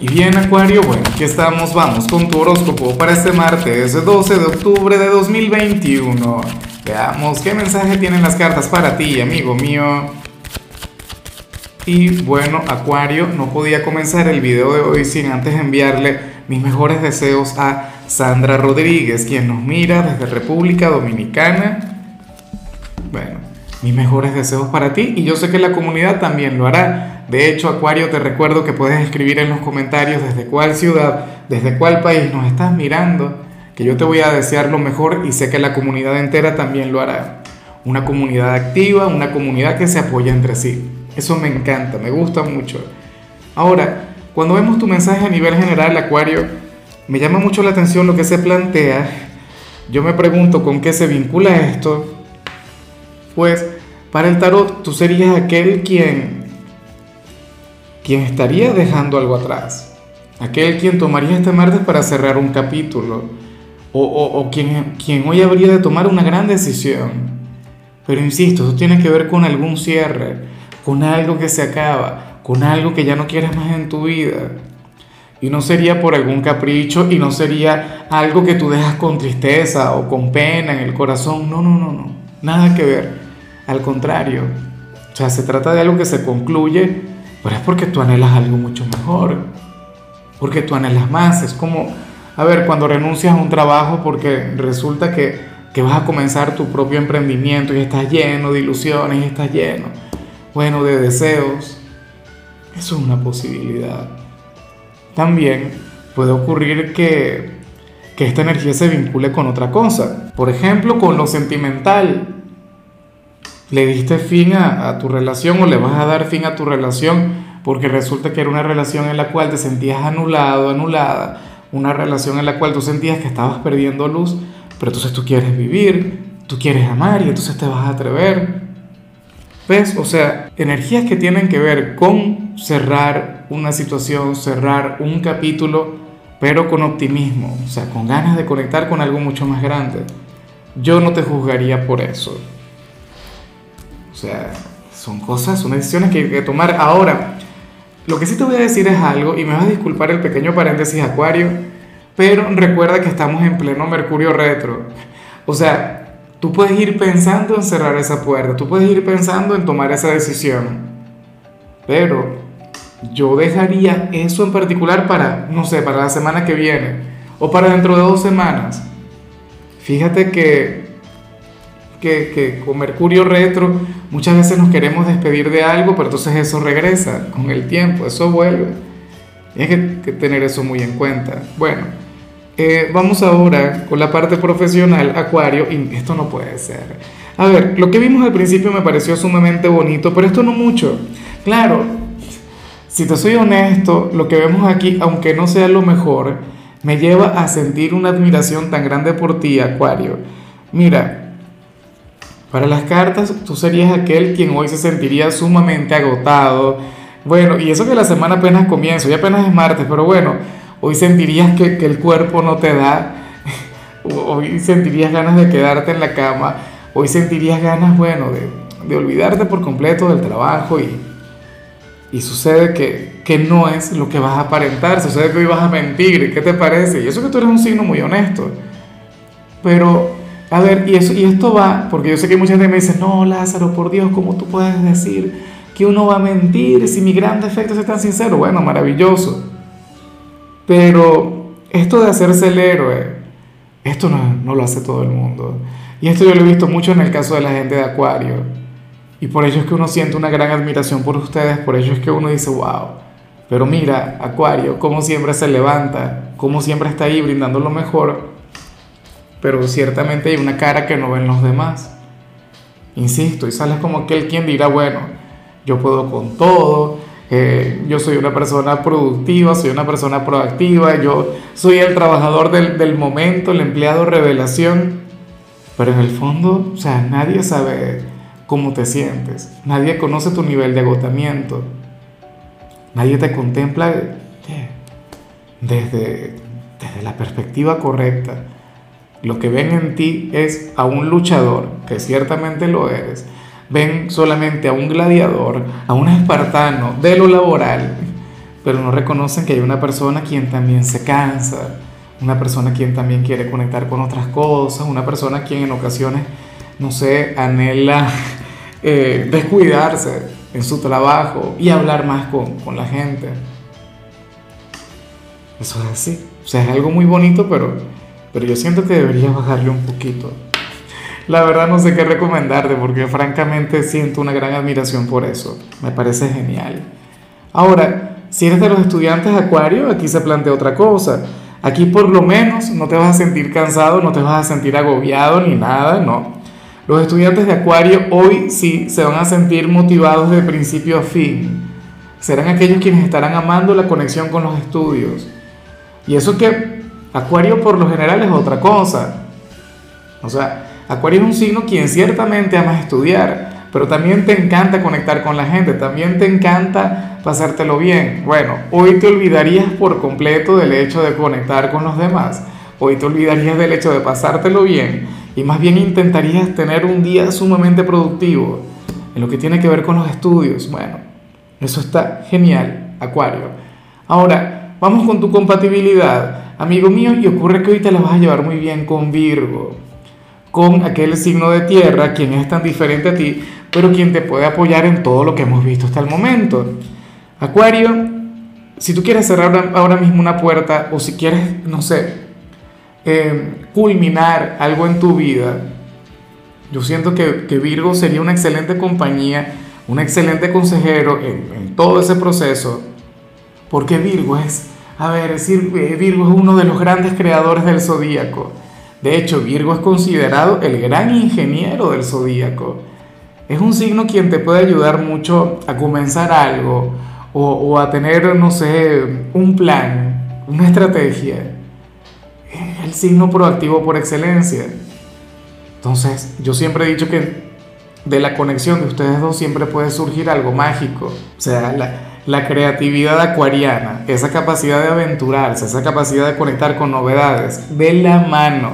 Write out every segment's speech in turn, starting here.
Y bien Acuario, bueno, aquí estamos, vamos con tu horóscopo para este martes 12 de octubre de 2021. Veamos qué mensaje tienen las cartas para ti, amigo mío. Y bueno, Acuario, no podía comenzar el video de hoy sin antes enviarle mis mejores deseos a Sandra Rodríguez, quien nos mira desde República Dominicana. Bueno, mis mejores deseos para ti y yo sé que la comunidad también lo hará. De hecho, Acuario, te recuerdo que puedes escribir en los comentarios desde cuál ciudad, desde cuál país nos estás mirando, que yo te voy a desear lo mejor y sé que la comunidad entera también lo hará. Una comunidad activa, una comunidad que se apoya entre sí. Eso me encanta, me gusta mucho. Ahora, cuando vemos tu mensaje a nivel general, Acuario, me llama mucho la atención lo que se plantea. Yo me pregunto con qué se vincula esto. Pues, para el tarot, tú serías aquel quien quien estaría dejando algo atrás, aquel quien tomaría este martes para cerrar un capítulo, o, quien, quien hoy habría de tomar una gran decisión. Pero insisto, eso tiene que ver con algún cierre, con algo que se acaba, con algo que ya no quieres más en tu vida. Y no sería por algún capricho y no sería algo que tú dejas con tristeza o con pena en el corazón. No, no, no, no. Nada que ver. Al contrario. O sea, se trata de algo que se concluye pero es porque tú anhelas algo mucho mejor, porque tú anhelas más. Es como, a ver, cuando renuncias a un trabajo porque resulta que, que vas a comenzar tu propio emprendimiento y estás lleno de ilusiones y estás lleno, bueno, de deseos. Eso es una posibilidad. También puede ocurrir que, que esta energía se vincule con otra cosa. Por ejemplo, con lo sentimental le diste fin a, tu relación o le vas a dar fin a tu relación porque resulta que era una relación en la cual te sentías anulado, anulada, una relación en la cual tú sentías que estabas perdiendo luz, pero entonces tú quieres vivir, tú quieres amar y entonces te vas a atrever. ¿Ves? O sea, energías que tienen que ver con cerrar una situación, cerrar un capítulo, pero con optimismo, o sea, con ganas de conectar con algo mucho más grande. Yo no te juzgaría por eso. O sea, son cosas, son decisiones que hay que tomar ahora. Lo que sí te voy a decir es algo, y me vas a disculpar el pequeño paréntesis acuario, pero recuerda que estamos en pleno Mercurio retro. O sea, tú puedes ir pensando en cerrar esa puerta, tú puedes ir pensando en tomar esa decisión, pero yo dejaría eso en particular para, no sé, para la semana que viene o para dentro de dos semanas. Fíjate que que, con Mercurio retro muchas veces nos queremos despedir de algo, pero entonces eso regresa con el tiempo, eso vuelve. Hay que, tener eso muy en cuenta. Bueno, eh, vamos ahora con la parte profesional, Acuario, y esto no puede ser. A ver, lo que vimos al principio me pareció sumamente bonito, pero esto no mucho. Claro, si te soy honesto, lo que vemos aquí, aunque no sea lo mejor, me lleva a sentir una admiración tan grande por ti, Acuario. Mira, para las cartas, tú serías aquel quien hoy se sentiría sumamente agotado. Bueno, y eso que la semana apenas comienza, ya apenas es martes, pero bueno, hoy sentirías que, que el cuerpo no te da, hoy sentirías ganas de quedarte en la cama, hoy sentirías ganas, bueno, de, de olvidarte por completo del trabajo y, y sucede que, que, no es lo que vas a aparentar, sucede que hoy vas a mentir, ¿qué te parece? Y eso que tú eres un signo muy honesto, pero a ver, y, eso, y esto va, porque yo sé que mucha gente me dice, no, Lázaro, por Dios, ¿cómo tú puedes decir que uno va a mentir si mi gran defecto es tan sincero? Bueno, maravilloso. Pero esto de hacerse el héroe, esto no, no lo hace todo el mundo. Y esto yo lo he visto mucho en el caso de la gente de Acuario. Y por ello es que uno siente una gran admiración por ustedes, por ello es que uno dice, wow. Pero mira, Acuario, cómo siempre se levanta, cómo siempre está ahí brindando lo mejor pero ciertamente hay una cara que no ven los demás. Insisto, y sales como aquel quien dirá, bueno, yo puedo con todo, eh, yo soy una persona productiva, soy una persona proactiva, yo soy el trabajador del, del momento, el empleado revelación, pero en el fondo, o sea, nadie sabe cómo te sientes, nadie conoce tu nivel de agotamiento, nadie te contempla desde, desde la perspectiva correcta. Lo que ven en ti es a un luchador, que ciertamente lo eres. Ven solamente a un gladiador, a un espartano de lo laboral. pero no reconocen que hay una persona quien también se cansa, una persona quien también quiere conectar con otras cosas, una persona quien en ocasiones, no sé, anhela eh, descuidarse en su trabajo y hablar más con, con la gente. Eso es así. O sea, es algo muy bonito, pero, pero yo siento que debería bajarle un poquito. La verdad no sé qué recomendarte porque francamente siento una gran admiración por eso. Me parece genial. Ahora, si eres de los estudiantes Acuario, aquí se plantea otra cosa. Aquí por lo menos no te vas a sentir cansado, no te vas a sentir agobiado ni nada, no. Los estudiantes de Acuario hoy sí se van a sentir motivados de principio a fin. Serán aquellos quienes estarán amando la conexión con los estudios. Y eso que Acuario por lo general es otra cosa. O sea, Acuario es un signo quien ciertamente ama estudiar, pero también te encanta conectar con la gente, también te encanta pasártelo bien. Bueno, hoy te olvidarías por completo del hecho de conectar con los demás, hoy te olvidarías del hecho de pasártelo bien y más bien intentarías tener un día sumamente productivo en lo que tiene que ver con los estudios. Bueno, eso está genial, Acuario. Ahora, vamos con tu compatibilidad, amigo mío, y ocurre que hoy te la vas a llevar muy bien con Virgo con aquel signo de tierra, quien es tan diferente a ti, pero quien te puede apoyar en todo lo que hemos visto hasta el momento. Acuario, si tú quieres cerrar ahora mismo una puerta o si quieres, no sé, eh, culminar algo en tu vida, yo siento que, que, Virgo sería una excelente compañía, un excelente consejero en, en todo ese proceso, porque Virgo es, a ver, eh, Virgo es uno de los grandes creadores del zodíaco. De hecho, Virgo es considerado el gran ingeniero del zodíaco. Es un signo quien te puede ayudar mucho a comenzar algo o, a tener, no sé, un plan, una estrategia. Es el signo proactivo por excelencia. Entonces, yo siempre he dicho que de la conexión de ustedes dos siempre puede surgir algo mágico. O sea, la, la creatividad acuariana, esa capacidad de aventurarse, esa capacidad de conectar con novedades, de la mano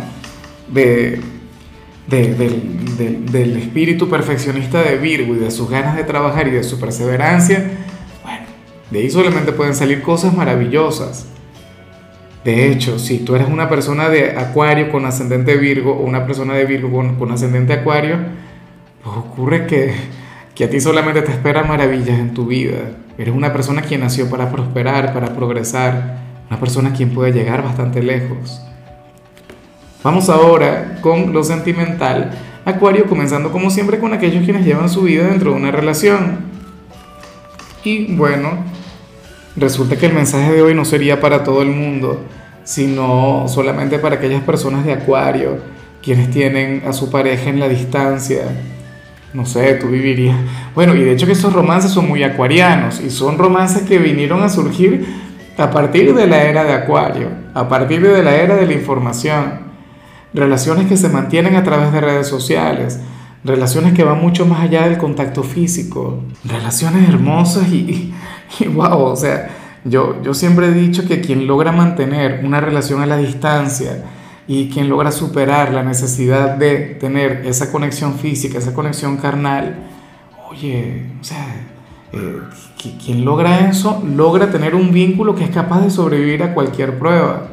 de, del espíritu perfeccionista de Virgo y de sus ganas de trabajar y de su perseverancia, bueno, de ahí solamente pueden salir cosas maravillosas. De hecho, si tú eres una persona de Acuario con ascendente Virgo o una persona de Virgo con, ascendente Acuario, pues ocurre que, que a ti solamente te esperan maravillas en tu vida. Eres una persona quien nació para prosperar, para progresar, una persona quien puede llegar bastante lejos. Vamos ahora con lo sentimental. Acuario comenzando como siempre con aquellos quienes llevan su vida dentro de una relación. Y bueno, resulta que el mensaje de hoy no sería para todo el mundo, sino solamente para aquellas personas de Acuario, quienes tienen a su pareja en la distancia. No sé, tú vivirías. Bueno, y de hecho que esos romances son muy acuarianos y son romances que vinieron a surgir a partir de la era de Acuario, a partir de la era de la información relaciones que se mantienen a través de redes sociales, relaciones que van mucho más allá del contacto físico, relaciones hermosas y, wow, o sea, yo, yo siempre he dicho que quien logra mantener una relación a la distancia y quien logra superar la necesidad de tener esa conexión física, esa conexión carnal, oye, o sea, eh, quien logra eso, logra tener un vínculo que es capaz de sobrevivir a cualquier prueba.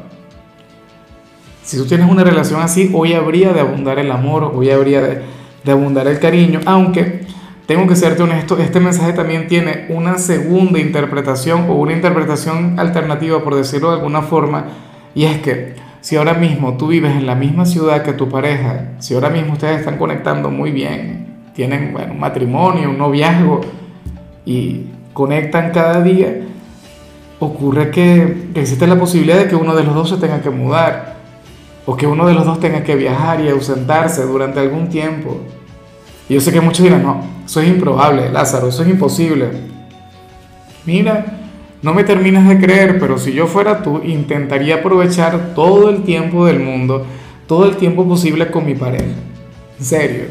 Si tú tienes una relación así, hoy habría de abundar el amor, hoy habría de, de abundar el cariño, aunque tengo que serte honesto, este mensaje también tiene una segunda interpretación o una interpretación alternativa, por decirlo de alguna forma, y es que si ahora mismo tú vives en la misma ciudad que tu pareja, si ahora mismo ustedes están conectando muy bien, tienen bueno, un matrimonio, un noviazgo y conectan cada día, ocurre que existe la posibilidad de que uno de los dos se tenga que mudar o que uno de los dos tenga que viajar y ausentarse durante algún tiempo. Y yo sé que muchos dirán, no, eso es improbable, Lázaro, eso es imposible. Mira, no me terminas de creer, pero si yo fuera tú, intentaría aprovechar todo el tiempo del mundo, todo el tiempo posible con mi pareja. En serio.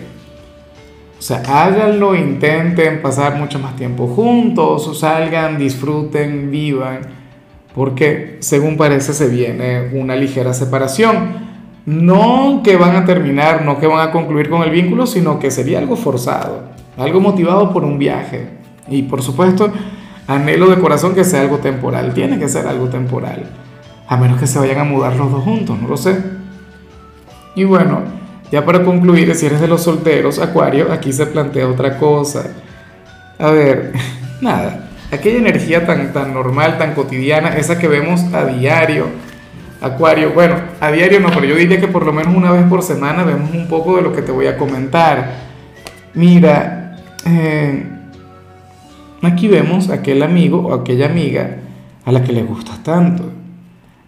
O sea, háganlo, intenten pasar mucho más tiempo juntos, salgan, disfruten, vivan porque según parece se viene una ligera separación. No que van a terminar, no que van a concluir con el vínculo, sino que sería algo forzado, algo motivado por un viaje. Y por supuesto, anhelo de corazón que sea algo temporal, tiene que ser algo temporal, a menos que se vayan a mudar los dos juntos, no lo sé. Y bueno, ya para concluir, si eres de los solteros, Acuario, aquí se plantea otra cosa. A ver, nada, aquella energía tan, tan normal, tan cotidiana, esa que vemos a diario, Acuario, bueno, a diario no, pero yo diría que por lo menos una vez por semana vemos un poco de lo que te voy a comentar. Mira, eh, aquí vemos aquel amigo o aquella amiga a la que le gustas tanto.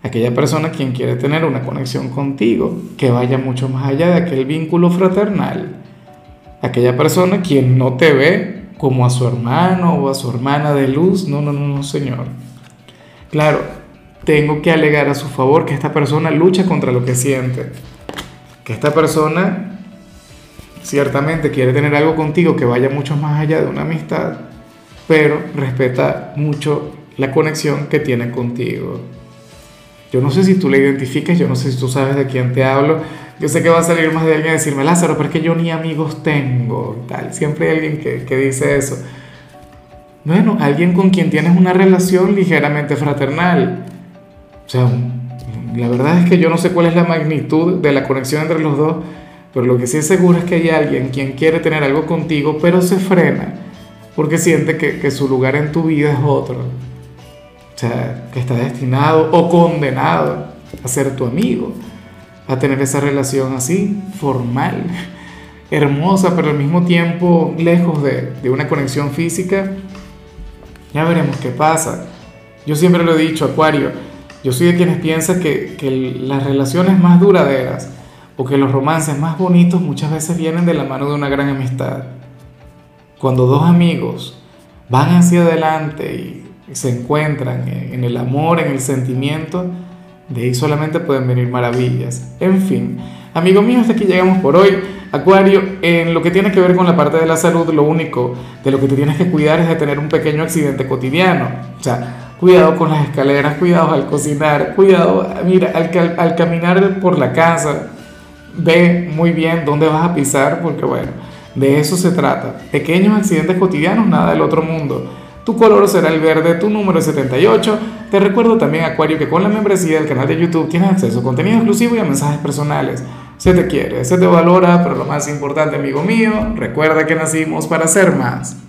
Aquella persona quien quiere tener una conexión contigo, que vaya mucho más allá de aquel vínculo fraternal. Aquella persona quien no te ve como a su hermano o a su hermana de luz. No, no, no, no, señor. Claro, tengo que alegar a su favor que esta persona lucha contra lo que siente. Que esta persona ciertamente quiere tener algo contigo que vaya mucho más allá de una amistad, pero respeta mucho la conexión que tiene contigo. Yo no sé si tú le identificas, yo no sé si tú sabes de quién te hablo. Yo sé que va a salir más de alguien a decirme, Lázaro, pero es que yo ni amigos tengo. Tal. Siempre hay alguien que, que dice eso. Bueno, alguien con quien tienes una relación ligeramente fraternal o sea, la verdad es que yo no sé cuál es la magnitud de la conexión entre los dos, pero lo que sí es seguro es que hay alguien quien quiere tener algo contigo, pero se frena porque siente que, que su lugar en tu vida es otro. O sea, que está destinado o condenado a ser tu amigo, a tener esa relación así, formal, hermosa, pero al mismo tiempo lejos de, de una conexión física. Ya veremos qué pasa. Yo siempre lo he dicho, Acuario, yo soy de quienes piensan que, que las relaciones más duraderas o que los romances más bonitos muchas veces vienen de la mano de una gran amistad. Cuando dos amigos van hacia adelante y, se encuentran en el amor, en el sentimiento, de ahí solamente pueden venir maravillas. En fin, amigos míos, hasta aquí llegamos por hoy. Acuario, en lo que tiene que ver con la parte de la salud, lo único de lo que te tienes que cuidar es de tener un pequeño accidente cotidiano. O sea, cuidado con las escaleras, cuidado al cocinar, cuidado, mira, al, al, caminar por la casa, ve muy bien dónde vas a pisar, porque bueno, de eso se trata. Pequeños accidentes cotidianos, nada del otro mundo. Tu color será el verde, tu número es 78. Te recuerdo también, Acuario, que con la membresía del canal de YouTube tienes acceso a contenido exclusivo y a mensajes personales. Se te quiere, se te valora, pero lo más importante, amigo mío, recuerda que nacimos para ser más.